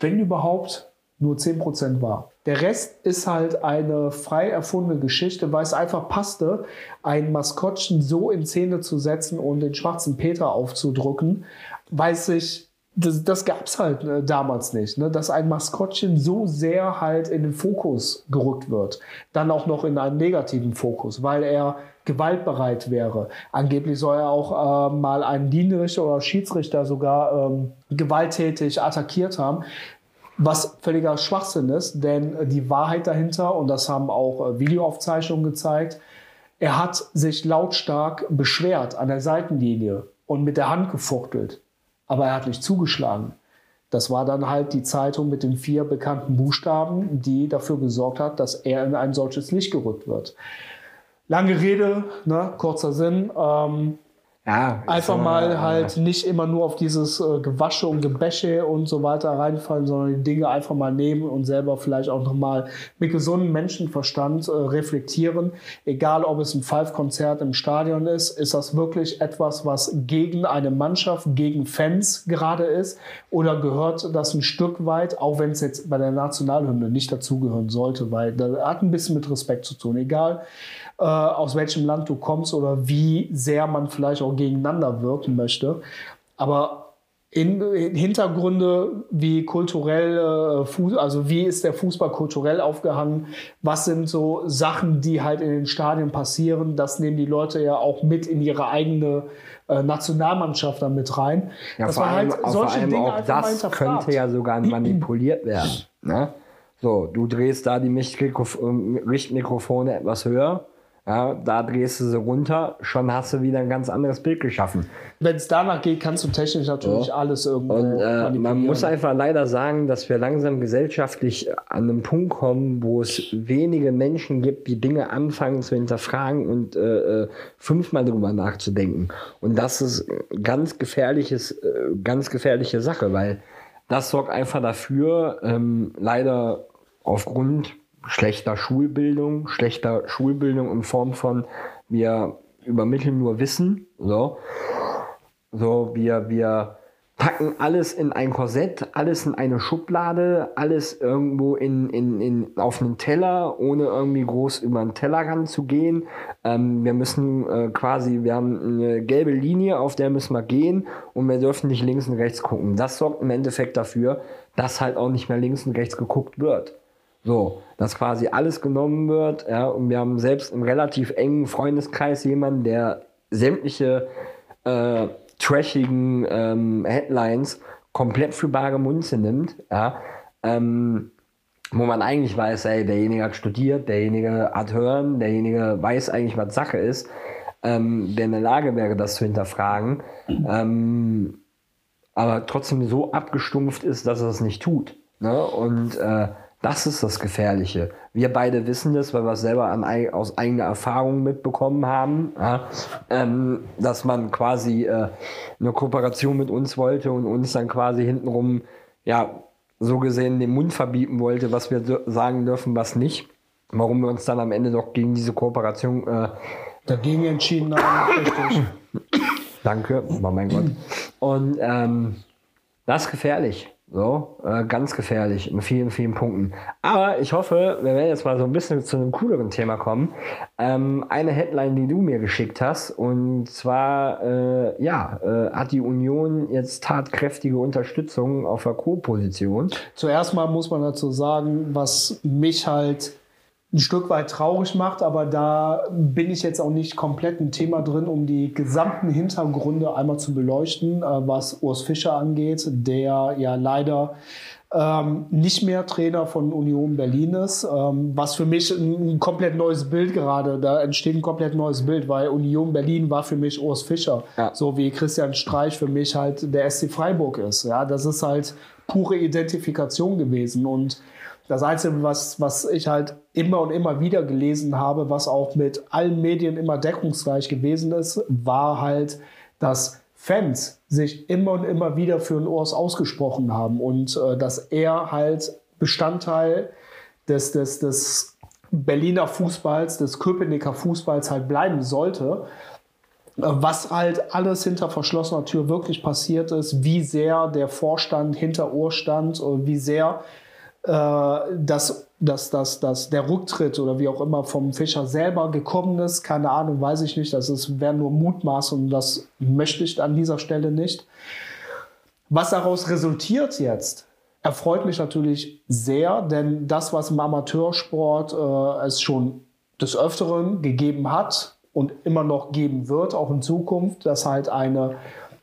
wenn überhaupt, nur 10% war. Der Rest ist halt eine frei erfundene Geschichte, weil es einfach passte, ein Maskottchen so in Szene zu setzen und den schwarzen Peter aufzudrücken, weil es sich das, das gab es halt äh, damals nicht, ne? dass ein Maskottchen so sehr halt in den Fokus gerückt wird. Dann auch noch in einen negativen Fokus, weil er gewaltbereit wäre. Angeblich soll er auch äh, mal einen Dienrichter oder Schiedsrichter sogar ähm, gewalttätig attackiert haben. Was völliger Schwachsinn ist, denn die Wahrheit dahinter, und das haben auch äh, Videoaufzeichnungen gezeigt, er hat sich lautstark beschwert an der Seitenlinie und mit der Hand gefuchtelt aber er hat nicht zugeschlagen. Das war dann halt die Zeitung mit den vier bekannten Buchstaben, die dafür gesorgt hat, dass er in ein solches Licht gerückt wird. Lange Rede, ne, kurzer Sinn. Ähm, ja, einfach mal halt nicht immer nur auf dieses äh, Gewasche und Gebäsche und so weiter reinfallen, sondern die Dinge einfach mal nehmen und selber vielleicht auch nochmal mit gesundem Menschenverstand äh, reflektieren. Egal, ob es ein Five-Konzert im Stadion ist, ist das wirklich etwas, was gegen eine Mannschaft, gegen Fans gerade ist? Oder gehört das ein Stück weit, auch wenn es jetzt bei der Nationalhymne nicht dazugehören sollte, weil das hat ein bisschen mit Respekt zu tun. Egal, äh, aus welchem Land du kommst oder wie sehr man vielleicht auch gegeneinander wirken möchte. Aber in, in Hintergründe wie kulturell, äh, also wie ist der Fußball kulturell aufgehangen, was sind so Sachen, die halt in den Stadien passieren, das nehmen die Leute ja auch mit in ihre eigene äh, Nationalmannschaft dann mit rein.
Ja, vor allem, halt vor allem auch das könnte ja sogar manipuliert werden. Ne? So, du drehst da die Richtmikrofone etwas höher ja, da drehst du sie runter, schon hast du wieder ein ganz anderes Bild geschaffen.
Wenn es danach geht, kannst du technisch natürlich ja. alles irgendwo. Und,
äh, man muss einfach leider sagen, dass wir langsam gesellschaftlich an einen Punkt kommen, wo es wenige Menschen gibt, die Dinge anfangen zu hinterfragen und äh, äh fünfmal drüber nachzudenken. Und das ist ganz gefährliches, äh, ganz gefährliche Sache, weil das sorgt einfach dafür, ähm, leider aufgrund schlechter Schulbildung, schlechter Schulbildung in Form von, wir übermitteln nur Wissen, so, so wir, wir packen alles in ein Korsett, alles in eine Schublade, alles irgendwo in, in, in, auf einen Teller, ohne irgendwie groß über den Tellerrand zu gehen. Ähm, wir müssen äh, quasi, wir haben eine gelbe Linie, auf der müssen wir gehen und wir dürfen nicht links und rechts gucken. Das sorgt im Endeffekt dafür, dass halt auch nicht mehr links und rechts geguckt wird. So, dass quasi alles genommen wird, ja, und wir haben selbst im relativ engen Freundeskreis jemanden, der sämtliche äh, trashigen ähm, Headlines komplett für bare Munze nimmt, ja, ähm, wo man eigentlich weiß, ey, derjenige hat studiert, derjenige hat hören, derjenige weiß eigentlich, was Sache ist, ähm, der in der Lage wäre, das zu hinterfragen, ähm, aber trotzdem so abgestumpft ist, dass er es nicht tut. Ne? Und äh, das ist das Gefährliche. Wir beide wissen das, weil wir es selber an, aus eigener Erfahrung mitbekommen haben, ja, ähm, dass man quasi äh, eine Kooperation mit uns wollte und uns dann quasi hintenrum, ja, so gesehen den Mund verbieten wollte, was wir sagen dürfen, was nicht. Warum wir uns dann am Ende doch gegen diese Kooperation äh,
dagegen entschieden haben.
Danke, oh mein Gott. Und ähm, das ist gefährlich. So, äh, ganz gefährlich in vielen, vielen Punkten. Aber ich hoffe, wir werden jetzt mal so ein bisschen zu einem cooleren Thema kommen. Ähm, eine Headline, die du mir geschickt hast, und zwar, äh, ja, äh, hat die Union jetzt tatkräftige Unterstützung auf der Co-Position.
Zuerst mal muss man dazu sagen, was mich halt ein Stück weit traurig macht, aber da bin ich jetzt auch nicht komplett ein Thema drin, um die gesamten Hintergründe einmal zu beleuchten, äh, was Urs Fischer angeht, der ja leider ähm, nicht mehr Trainer von Union Berlin ist, ähm, was für mich ein, ein, komplett neues Bild gerade, da entsteht ein komplett neues Bild, weil Union Berlin war für mich Urs Fischer, ja. so wie Christian Streich für mich halt der SC Freiburg ist. Ja, das ist halt pure Identifikation gewesen und das Einzige, was, was ich halt immer und immer wieder gelesen habe, was auch mit allen Medien immer deckungsgleich gewesen ist, war halt, dass Fans sich immer und immer wieder für den Urs ausgesprochen haben und äh, dass er halt Bestandteil des, des, des Berliner Fußballs, des Köpenicker Fußballs halt bleiben sollte. Äh, was halt alles hinter verschlossener Tür wirklich passiert ist, wie sehr der Vorstand hinter Urs stand, wie sehr äh, dass, dass, dass, dass der Rücktritt oder wie auch immer vom Fischer selber gekommen ist. Keine Ahnung, weiß ich nicht. Das wäre nur Mutmaß und das möchte ich an dieser Stelle nicht. Was daraus resultiert jetzt, erfreut mich natürlich sehr, denn das, was im Amateursport äh, es schon des Öfteren gegeben hat und immer noch geben wird, auch in Zukunft, dass halt eine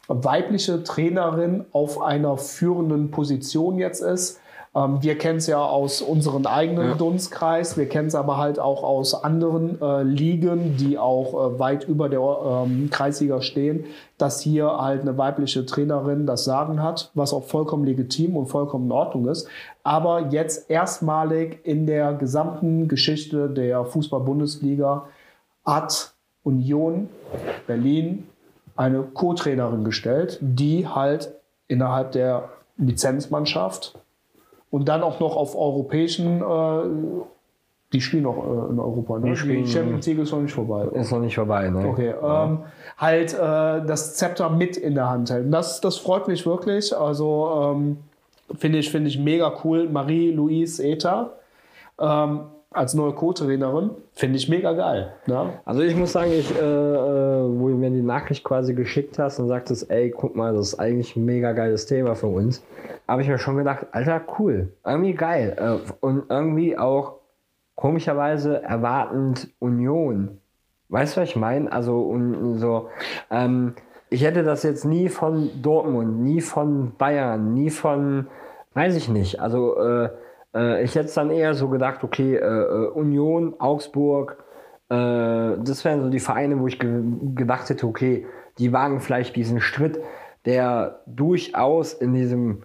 weibliche Trainerin auf einer führenden Position jetzt ist, ähm, wir kennen es ja aus unserem eigenen ja. Dunstkreis, wir kennen es aber halt auch aus anderen äh, Ligen, die auch äh, weit über der ähm, Kreisliga stehen, dass hier halt eine weibliche Trainerin das Sagen hat, was auch vollkommen legitim und vollkommen in Ordnung ist. Aber jetzt erstmalig in der gesamten Geschichte der Fußball-Bundesliga hat Union Berlin eine Co-Trainerin gestellt, die halt innerhalb der Lizenzmannschaft und dann auch noch auf europäischen, äh, die spielen noch äh, in Europa, ne?
Die, spielen,
die Champions League ist noch nicht vorbei.
Ist noch nicht vorbei, ne?
Okay, ja. ähm, halt äh, das Zepter mit in der Hand halten. Das, das freut mich wirklich. Also ähm, finde ich, finde ich mega cool. Marie-Louise Eta. Ähm, als neue Co-Trainerin. Finde ich mega geil. Ne?
Also ich muss sagen, ich, äh, äh, wo du mir die Nachricht quasi geschickt hast und sagtest, ey, guck mal, das ist eigentlich ein mega geiles Thema für uns, habe ich mir schon gedacht, Alter, cool, irgendwie geil. Äh, und irgendwie auch komischerweise erwartend Union. Weißt du, was ich meine? Also und so. Ähm, ich hätte das jetzt nie von Dortmund, nie von Bayern, nie von, weiß ich nicht. Also äh, äh, ich hätte dann eher so gedacht, okay, äh, äh, Union, Augsburg, äh, das wären so die Vereine, wo ich ge gedacht hätte, okay, die wagen vielleicht diesen Schritt, der durchaus in diesem,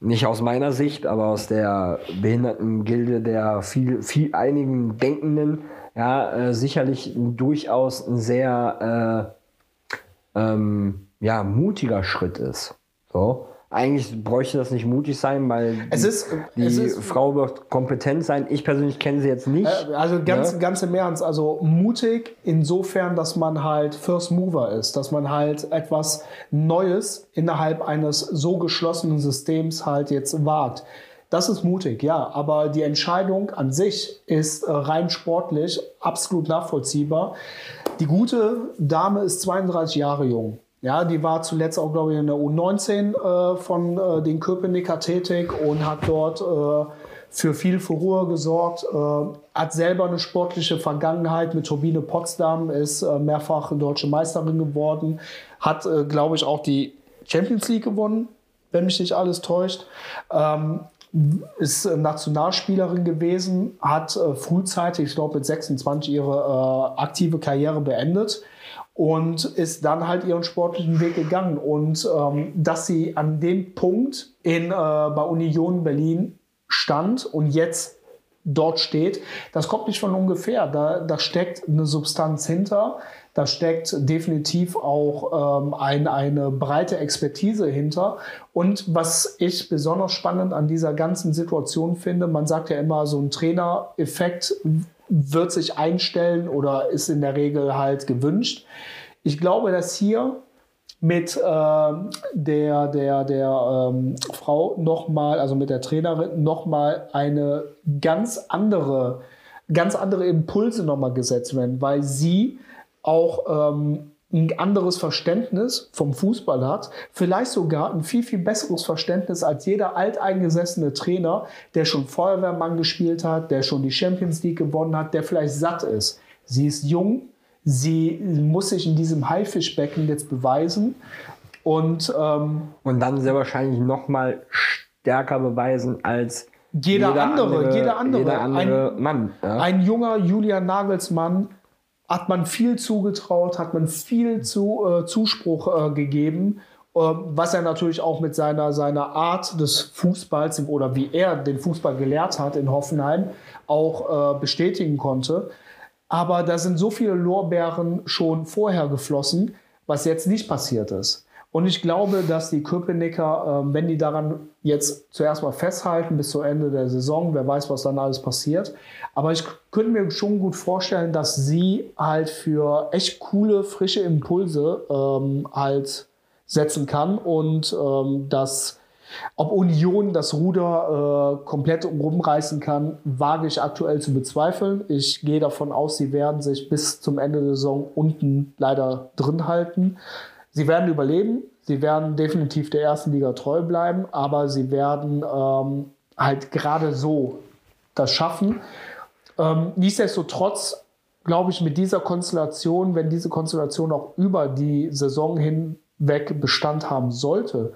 nicht aus meiner Sicht, aber aus der Behindertengilde der viel, viel einigen Denkenden, ja, äh, sicherlich durchaus ein sehr äh, ähm, ja, mutiger Schritt ist. So. Eigentlich bräuchte das nicht mutig sein, weil
es ist,
die
ist,
Frau wird kompetent sein. Ich persönlich kenne sie jetzt nicht.
Äh, also ganz, ne? ganz im Ernst, also mutig insofern, dass man halt First Mover ist, dass man halt etwas Neues innerhalb eines so geschlossenen Systems halt jetzt wagt. Das ist mutig, ja, aber die Entscheidung an sich ist äh, rein sportlich absolut nachvollziehbar. Die gute Dame ist 32 Jahre jung. Ja, die war zuletzt auch, glaube ich, in der U19 äh, von äh, den Köpenicker tätig und hat dort äh, für viel Furore gesorgt. Äh, hat selber eine sportliche Vergangenheit mit Turbine Potsdam, ist äh, mehrfach deutsche Meisterin geworden, hat, äh, glaube ich, auch die Champions League gewonnen, wenn mich nicht alles täuscht. Ähm, ist Nationalspielerin gewesen, hat frühzeitig, ich glaube mit 26, ihre aktive Karriere beendet und ist dann halt ihren sportlichen Weg gegangen. Und ähm, dass sie an dem Punkt in, äh, bei Union Berlin stand und jetzt dort steht, das kommt nicht von ungefähr. Da, da steckt eine Substanz hinter, da steckt definitiv auch ähm, ein, eine breite Expertise hinter. Und was ich besonders spannend an dieser ganzen Situation finde, man sagt ja immer, so ein Trainereffekt wird sich einstellen oder ist in der Regel halt gewünscht. Ich glaube, dass hier mit äh, der, der, der ähm, Frau nochmal, also mit der Trainerin, nochmal eine ganz andere, ganz andere Impulse nochmal gesetzt werden, weil sie auch ähm, ein anderes Verständnis vom Fußball hat, vielleicht sogar ein viel, viel besseres Verständnis als jeder alteingesessene Trainer, der schon Feuerwehrmann gespielt hat, der schon die Champions League gewonnen hat, der vielleicht satt ist. Sie ist jung, sie muss sich in diesem Haifischbecken jetzt beweisen und, ähm,
und dann sehr wahrscheinlich noch mal stärker beweisen als
jeder, jeder andere, andere, jeder andere,
jeder andere ein, Mann.
Ja? Ein junger Julian Nagelsmann hat man viel zugetraut, hat man viel zu, äh, Zuspruch äh, gegeben, äh, was er natürlich auch mit seiner, seiner Art des Fußballs oder wie er den Fußball gelehrt hat in Hoffenheim auch äh, bestätigen konnte. Aber da sind so viele Lorbeeren schon vorher geflossen, was jetzt nicht passiert ist. Und ich glaube, dass die Köpenicker, äh, wenn die daran jetzt zuerst mal festhalten bis zu Ende der Saison, wer weiß, was dann alles passiert. Aber ich könnte mir schon gut vorstellen, dass sie halt für echt coole, frische Impulse ähm, halt setzen kann und ähm, dass ob Union das Ruder äh, komplett rumreißen kann, wage ich aktuell zu bezweifeln. Ich gehe davon aus, sie werden sich bis zum Ende der Saison unten leider drin halten. Sie werden überleben, sie werden definitiv der ersten Liga treu bleiben, aber sie werden ähm, halt gerade so das schaffen. Ähm, nichtsdestotrotz glaube ich, mit dieser Konstellation, wenn diese Konstellation auch über die Saison hinweg Bestand haben sollte,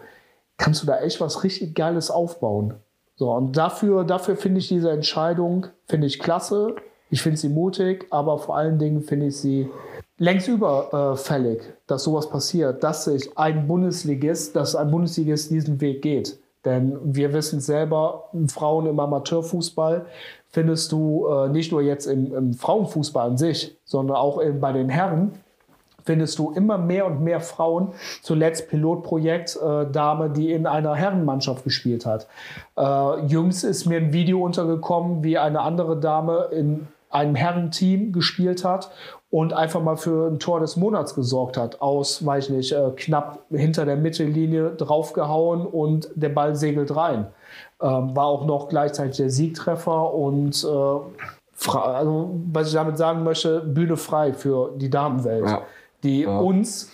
kannst du da echt was richtig Geiles aufbauen. So, und dafür, dafür finde ich diese Entscheidung, finde ich klasse. Ich finde sie mutig, aber vor allen Dingen finde ich sie längst überfällig, dass sowas passiert, dass sich ein Bundesligist, dass ein Bundesligist diesen Weg geht. Denn wir wissen selber, Frauen im Amateurfußball findest du äh, nicht nur jetzt im, im, Frauenfußball an sich, sondern auch in, bei den Herren findest du immer mehr und mehr Frauen. Zuletzt Pilotprojekt äh, Dame, die in einer Herrenmannschaft gespielt hat. Äh, jüngst ist mir ein Video untergekommen, wie eine andere Dame in einem Herrenteam gespielt hat und einfach mal für ein Tor des Monats gesorgt hat. Aus, weiß ich nicht, äh, knapp hinter der Mittellinie draufgehauen und der Ball segelt rein. Ähm, war auch noch gleichzeitig der Siegtreffer und äh, also, was ich damit sagen möchte, Bühne frei für die Damenwelt. Ja die ja. uns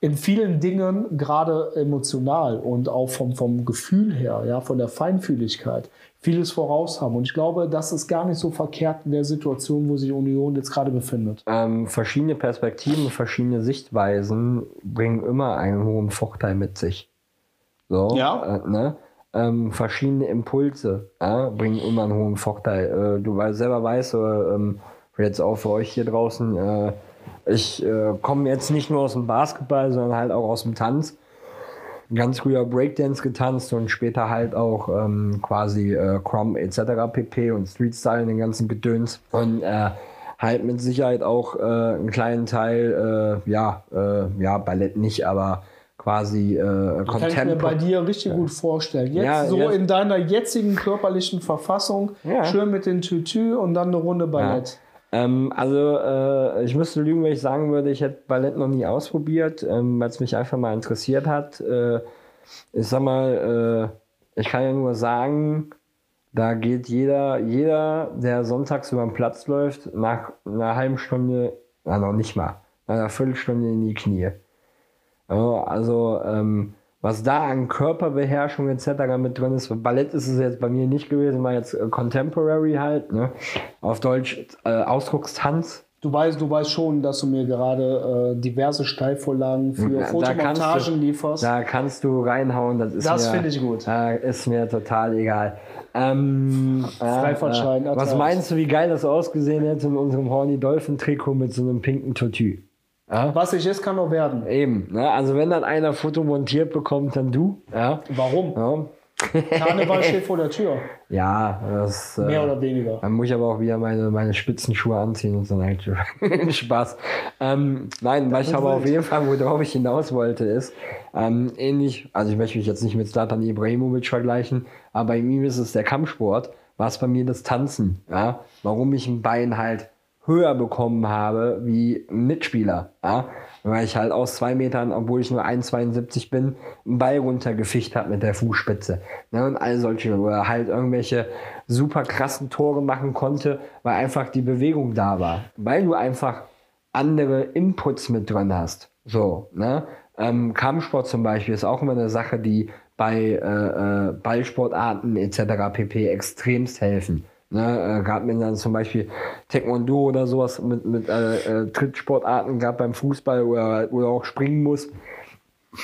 in vielen Dingen, gerade emotional und auch vom, vom Gefühl her, ja, von der Feinfühligkeit, vieles voraus haben. Und ich glaube, das ist gar nicht so verkehrt in der Situation, wo sich Union jetzt gerade befindet.
Ähm, verschiedene Perspektiven, verschiedene Sichtweisen bringen immer einen hohen Vorteil mit sich. So, ja. Äh, ne? Ähm, verschiedene Impulse äh, bringen immer einen hohen Vorteil. Äh, du weißt, selber weißt, äh, ähm, jetzt auch für euch hier draußen, äh, ich äh, komme jetzt nicht nur aus dem Basketball, sondern halt auch aus dem Tanz. Ganz früher Breakdance getanzt und später halt auch ähm, quasi äh, Crom etc. pp. und Streetstyle den ganzen Gedöns. Und äh, halt mit Sicherheit auch äh, einen kleinen Teil, äh, ja, äh, ja, Ballett nicht, aber quasi äh,
Kann ich mir bei dir richtig gut vorstellen. Jetzt
Ja,
so
jetzt-
in deiner jetzigen körperlichen Verfassung,
Ja.
schön mit den Tütü und dann eine Runde Ballett.
Ähm, also äh, ich müsste lügen, wenn ich sagen würde, ich hätte Ballett noch nie ausprobiert, ähm, weil es mich einfach mal interessiert hat. Äh, ich sag mal, äh, ich kann ja nur sagen, da geht jeder, jeder, der sonntags über den Platz läuft, nach einer halben Stunde, na noch nicht mal, nach einer Viertelstunde in die Knie. Ja, also ähm, was da an Körperbeherrschung etc. mit drin ist, Ballett ist es jetzt bei mir nicht gewesen, war jetzt äh, Contemporary halt, ne? auf Deutsch äh, Ausdruckstanz.
Du weißt, du weißt schon, dass du mir gerade äh, diverse Steilvorlagen für
Ja, da
Fotomontagen
du-
lieferst.
Da kannst du reinhauen, das ist
Das
mir,
finde ich gut.
Da ist mir total egal. Ähm,
Freifahrtschein
äh, was meinst du, wie geil das ausgesehen hätte in unserem Horny Dolphin Trikot mit so einem pinken Tutu? Ja?
Was ich ist, kann noch werden.
Eben, ne? also wenn dann einer Foto montiert bekommt, dann du. Ja,
Warum?
ja.
Karneval steht vor der Tür.
ja das.
Mehr
äh,
oder weniger.
Dann muss ich aber auch wieder meine, meine Spitzenschuhe anziehen und so Nightschuhe. Spaß. Ähm, nein, was ich aber auf jeden Fall, worauf ich hinaus wollte, ist, ähm, ähnlich, also ich möchte mich jetzt nicht mit Zlatan Ibrahimovic vergleichen, aber bei ihm ist es der Kampfsport, war es bei mir das Tanzen. Ja? Warum ich ein Bein halt höher bekommen habe wie Mitspieler. Ja? Weil ich halt aus zwei Metern, obwohl ich nur 1,72 bin, einen Ball runtergeficht habe mit der Fußspitze. Ne? Und all solche, oder halt irgendwelche super krassen Tore machen konnte, weil einfach die Bewegung da war. Weil du einfach andere Inputs mit drin hast. So, ne? Ähm, Kampfsport zum Beispiel ist auch immer eine Sache, die bei äh, äh, Ballsportarten etc. pp. extremst helfen. Ne, äh, Gerade wenn dann zum Beispiel Taekwondo oder sowas mit, mit äh, äh, Trittsportarten, gerade beim Fußball oder, oder auch springen muss,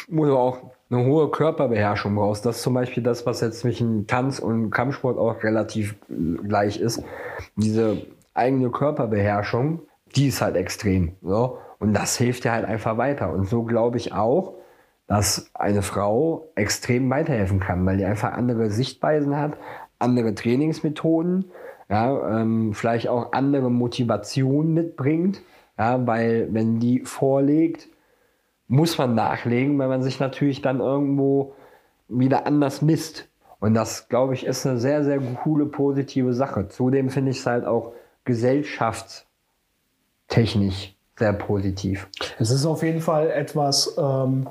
wo du auch eine hohe Körperbeherrschung brauchst. Das ist zum Beispiel das, was jetzt zwischen Tanz und Kampfsport auch relativ gleich ist. Diese eigene Körperbeherrschung, die ist halt extrem. So? Und das hilft dir halt einfach weiter. Und so glaube ich auch, dass eine Frau extrem weiterhelfen kann, weil die einfach andere Sichtweisen hat, andere Trainingsmethoden, ja, ähm, vielleicht auch andere Motivation mitbringt, ja, weil wenn die vorlegt, muss man nachlegen, weil man sich natürlich dann irgendwo wieder anders misst. Und das, glaube ich, ist eine sehr, sehr coole, positive Sache. Zudem finde ich es halt auch gesellschaftstechnisch sehr positiv.
Es ist auf jeden Fall etwas, ähm,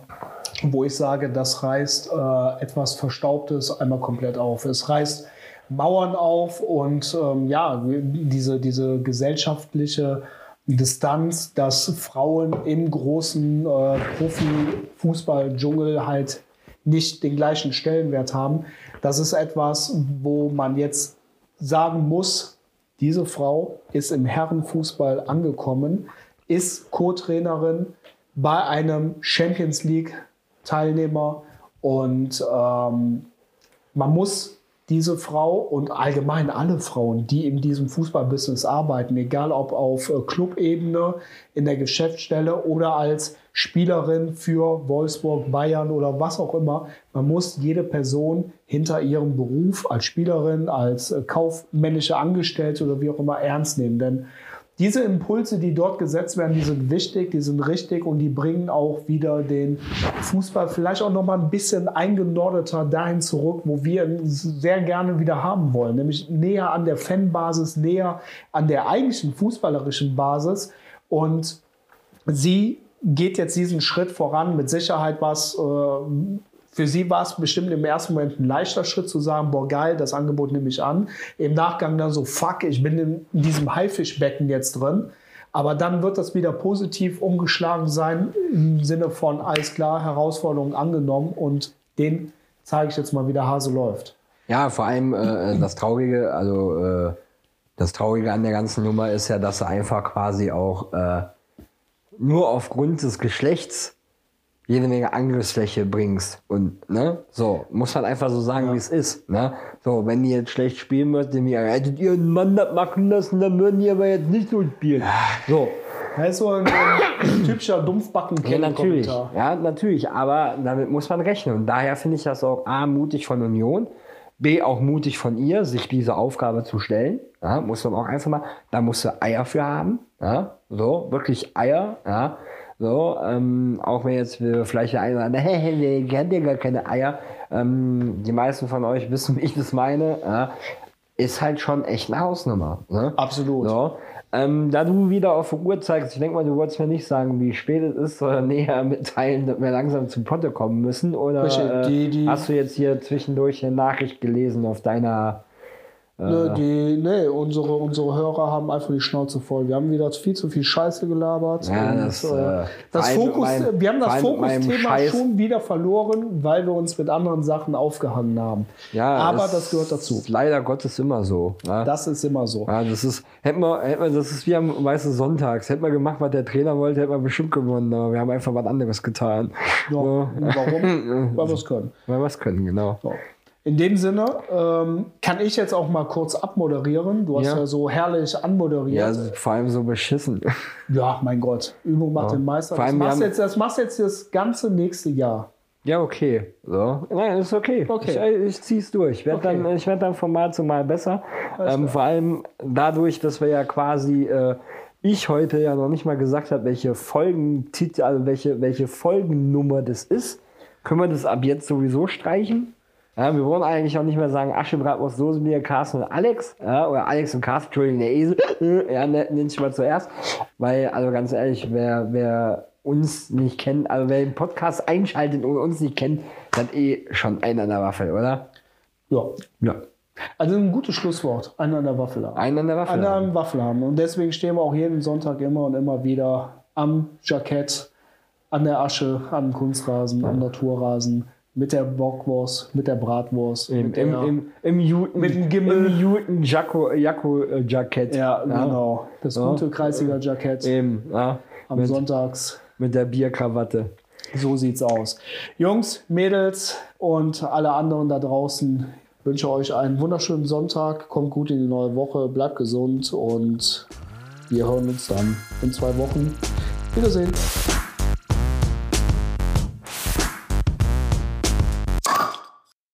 wo ich sage, das reißt äh, etwas Verstaubtes einmal komplett auf. Es reißt Mauern auf und ähm, ja, diese, diese gesellschaftliche Distanz, dass Frauen im großen äh, Profifußball-Dschungel halt nicht den gleichen Stellenwert haben. Das ist etwas, wo man jetzt sagen muss, diese Frau ist im Herrenfußball angekommen, ist Co-Trainerin bei einem Champions League-Teilnehmer und ähm, man muss diese Frau und allgemein alle Frauen, die in diesem Fußballbusiness arbeiten, egal ob auf äh, Clubebene, in der Geschäftsstelle oder als Spielerin für Wolfsburg, Bayern oder was auch immer, man muss jede Person hinter ihrem Beruf als Spielerin, als äh, kaufmännische Angestellte oder wie auch immer ernst nehmen. Denn diese Impulse, die dort gesetzt werden, die sind wichtig, die sind richtig und die bringen auch wieder den Fußball vielleicht auch noch mal ein bisschen eingenordeter dahin zurück, wo wir ihn sehr gerne wieder haben wollen, nämlich näher an der Fanbasis, näher an der eigentlichen fußballerischen Basis und sie geht jetzt diesen Schritt voran. Mit Sicherheit war es äh, für sie war es bestimmt im ersten Moment ein leichter Schritt zu sagen, boah geil, das Angebot nehme ich an. Im Nachgang dann so, fuck, ich bin in diesem Haifischbecken jetzt drin. Aber dann wird das wieder positiv umgeschlagen sein im Sinne von, alles klar, Herausforderungen angenommen und den zeige ich jetzt mal, wie der Hase läuft.
Ja, vor allem äh, das Traurige, also äh, das Traurige an der ganzen Nummer ist ja, dass er einfach quasi auch äh, nur aufgrund des Geschlechts jede Menge Angriffsfläche bringst. Und, ne, so, muss man einfach so sagen, wie es ist, ne. So, wenn die jetzt schlecht spielen würdet, dann hättet ihr einen Mann das machen lassen, dann würden die aber jetzt nicht so spielen. So.
Das ist so ein, ein typischer dumpfbacken
Ja, natürlich. Ja, natürlich. Aber damit muss man rechnen. Und daher finde ich das auch A, mutig von Union, B, auch mutig von ihr, sich diese Aufgabe zu stellen. Ja, muss man auch einfach mal, da musst du Eier für haben. Ja, so, wirklich Eier. Ja. So, ähm, auch wenn jetzt wir vielleicht der eine oder andere, hey, wir kennen ja gar keine Eier. Ähm, die meisten von euch wissen, wie ich das meine. Ja, ist halt schon echt eine Hausnummer. Ne?
Absolut.
So. Ähm, da du wieder auf die Uhr zeigst, ich denke mal, du wolltest mir nicht sagen, wie spät es ist, sondern näher mitteilen, dass wir langsam zum Potte kommen müssen. Oder äh,
die- die-
hast du jetzt hier zwischendurch eine Nachricht gelesen auf deiner.
Ne, die, nee, unsere, unsere Hörer haben einfach die Schnauze voll. Wir haben wieder viel zu viel Scheiße gelabert.
Ja,
und,
das,
äh,
äh,
das Fokus,
meinem-
wir haben das Fokusthema schon wieder verloren, weil wir uns mit anderen Sachen aufgehangen haben.
Ja,
Aber das gehört dazu.
Ist leider Gottes immer so. Ja?
Das ist immer so.
Ja, das ist, hätten wir, hätten wir, das ist wie am weißt du, Sonntags. Hätten wir gemacht, was der Trainer wollte, hätten wir bestimmt gewonnen, aber wir haben einfach was anderes getan.
Ja,
So,
Warum? weil wir es können.
weil wir es können, genau.
So. In dem Sinne ähm, kann ich jetzt auch mal kurz abmoderieren. Du hast ja,
Ja.
so herrlich
Ja,
anmoderiert.
also vor allem so beschissen.
Ja, mein Gott. Übung macht den Meister.
Vor
Das
allem, wir
machst, jetzt, das machst jetzt das ganze nächste Jahr.
Ja, okay. So. Nein, ist okay.
Okay.
Ich, ich zieh's durch. Ich werde
Okay.
dann, ich werd dann von Mal zu Mal besser. Ähm, vor allem dadurch, dass wir ja quasi, äh, ich heute ja noch nicht mal gesagt habe, welche Folgentitel, also welche, welche Folgennummer das ist, können wir das ab jetzt sowieso streichen. Ja, wir wollen eigentlich auch nicht mehr sagen Asche, Bratwurst, Soßenbier, Carsten und Alex. Ja, oder Alex und Carsten, Entschuldigung, der Esel. ja, ne- nenn ich mal zuerst. Weil, also ganz ehrlich, wer, wer uns nicht kennt, also wer den Podcast einschaltet und uns nicht kennt, hat eh schon einen an der Waffel, oder?
Ja.
Ja.
Also ein gutes Schlusswort. Einen an der Waffel haben.
Einen an der Waffel.
Einen an der Waffel haben. Und deswegen stehen wir auch jeden Sonntag immer und immer wieder am Jackett, an der Asche, am Kunstrasen, am Naturrasen, mit der Bockwurst, mit der Bratwurst.
Im,
mit
im,
der,
im, im Juten,
Mit dem Gimmel.
Im Juten Jacko, Jacko äh, Jackett.
ja, genau. Das
Ja.
gute kreisiger Jackett
Eben, ja.
am
Mit,
Sonntags.
mit der Bierkrawatte.
So sieht's aus. Jungs, Mädels und alle anderen da draußen, wünsche euch einen wunderschönen Sonntag. Kommt gut in die neue Woche, bleibt gesund und wir hören uns dann in zwei Wochen. Wiedersehen.